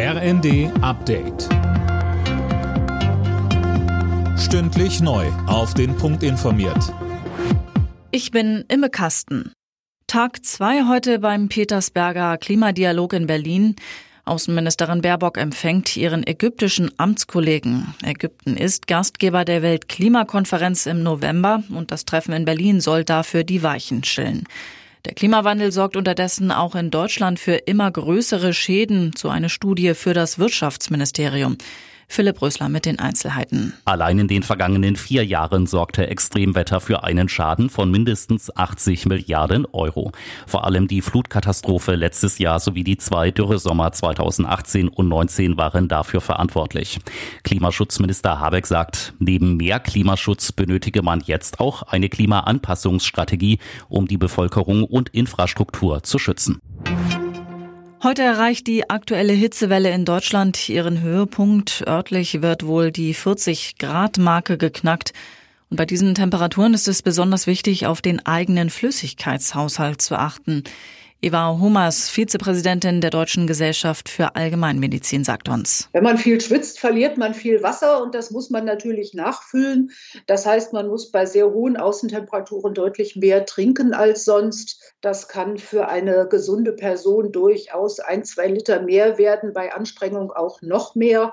RND Update. Stündlich neu. Auf den Punkt informiert. Ich bin Imme Kasten. Tag 2 heute beim Petersberger Klimadialog in Berlin. Außenministerin Baerbock empfängt ihren ägyptischen Amtskollegen. Ägypten ist Gastgeber der Weltklimakonferenz im November und das Treffen in Berlin soll dafür die Weichen stellen. Der Klimawandel sorgt unterdessen auch in Deutschland für immer größere Schäden, so eine Studie für das Wirtschaftsministerium. Philipp Rösler mit den Einzelheiten. Allein in den vergangenen vier Jahren sorgte Extremwetter für einen Schaden von mindestens 80 Milliarden Euro. Vor allem die Flutkatastrophe letztes Jahr sowie die zwei Dürresommer 2018 und 19 waren dafür verantwortlich. Klimaschutzminister Habeck sagt, neben mehr Klimaschutz benötige man jetzt auch eine Klimaanpassungsstrategie, um die Bevölkerung und Infrastruktur zu schützen. Heute erreicht die aktuelle Hitzewelle in Deutschland ihren Höhepunkt. Örtlich wird wohl die 40 Grad Marke geknackt. Und bei diesen Temperaturen ist es besonders wichtig, auf den eigenen Flüssigkeitshaushalt zu achten. Eva Hummers, Vizepräsidentin der Deutschen Gesellschaft für Allgemeinmedizin, sagt uns. Wenn man viel schwitzt, verliert man viel Wasser und das muss man natürlich nachfüllen. Das heißt, man muss bei sehr hohen Außentemperaturen deutlich mehr trinken als sonst. Das kann für eine gesunde Person durchaus ein, zwei Liter mehr werden, bei Anstrengung auch noch mehr.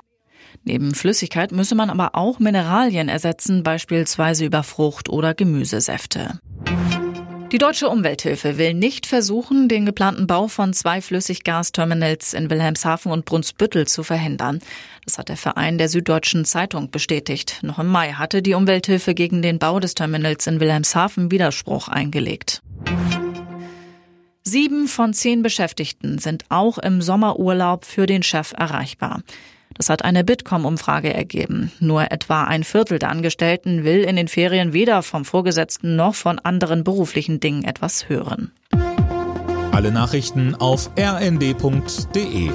Neben Flüssigkeit müsse man aber auch Mineralien ersetzen, beispielsweise über Frucht- oder Gemüsesäfte. Die deutsche Umwelthilfe will nicht versuchen, den geplanten Bau von zwei Flüssiggasterminals in Wilhelmshaven und Brunsbüttel zu verhindern. Das hat der Verein der Süddeutschen Zeitung bestätigt. Noch im Mai hatte die Umwelthilfe gegen den Bau des Terminals in Wilhelmshaven Widerspruch eingelegt. Sieben von zehn Beschäftigten sind auch im Sommerurlaub für den Chef erreichbar. Das hat eine Bitkom-Umfrage ergeben. Nur etwa ein Viertel der Angestellten will in den Ferien weder vom Vorgesetzten noch von anderen beruflichen Dingen etwas hören. Alle Nachrichten auf rnd.de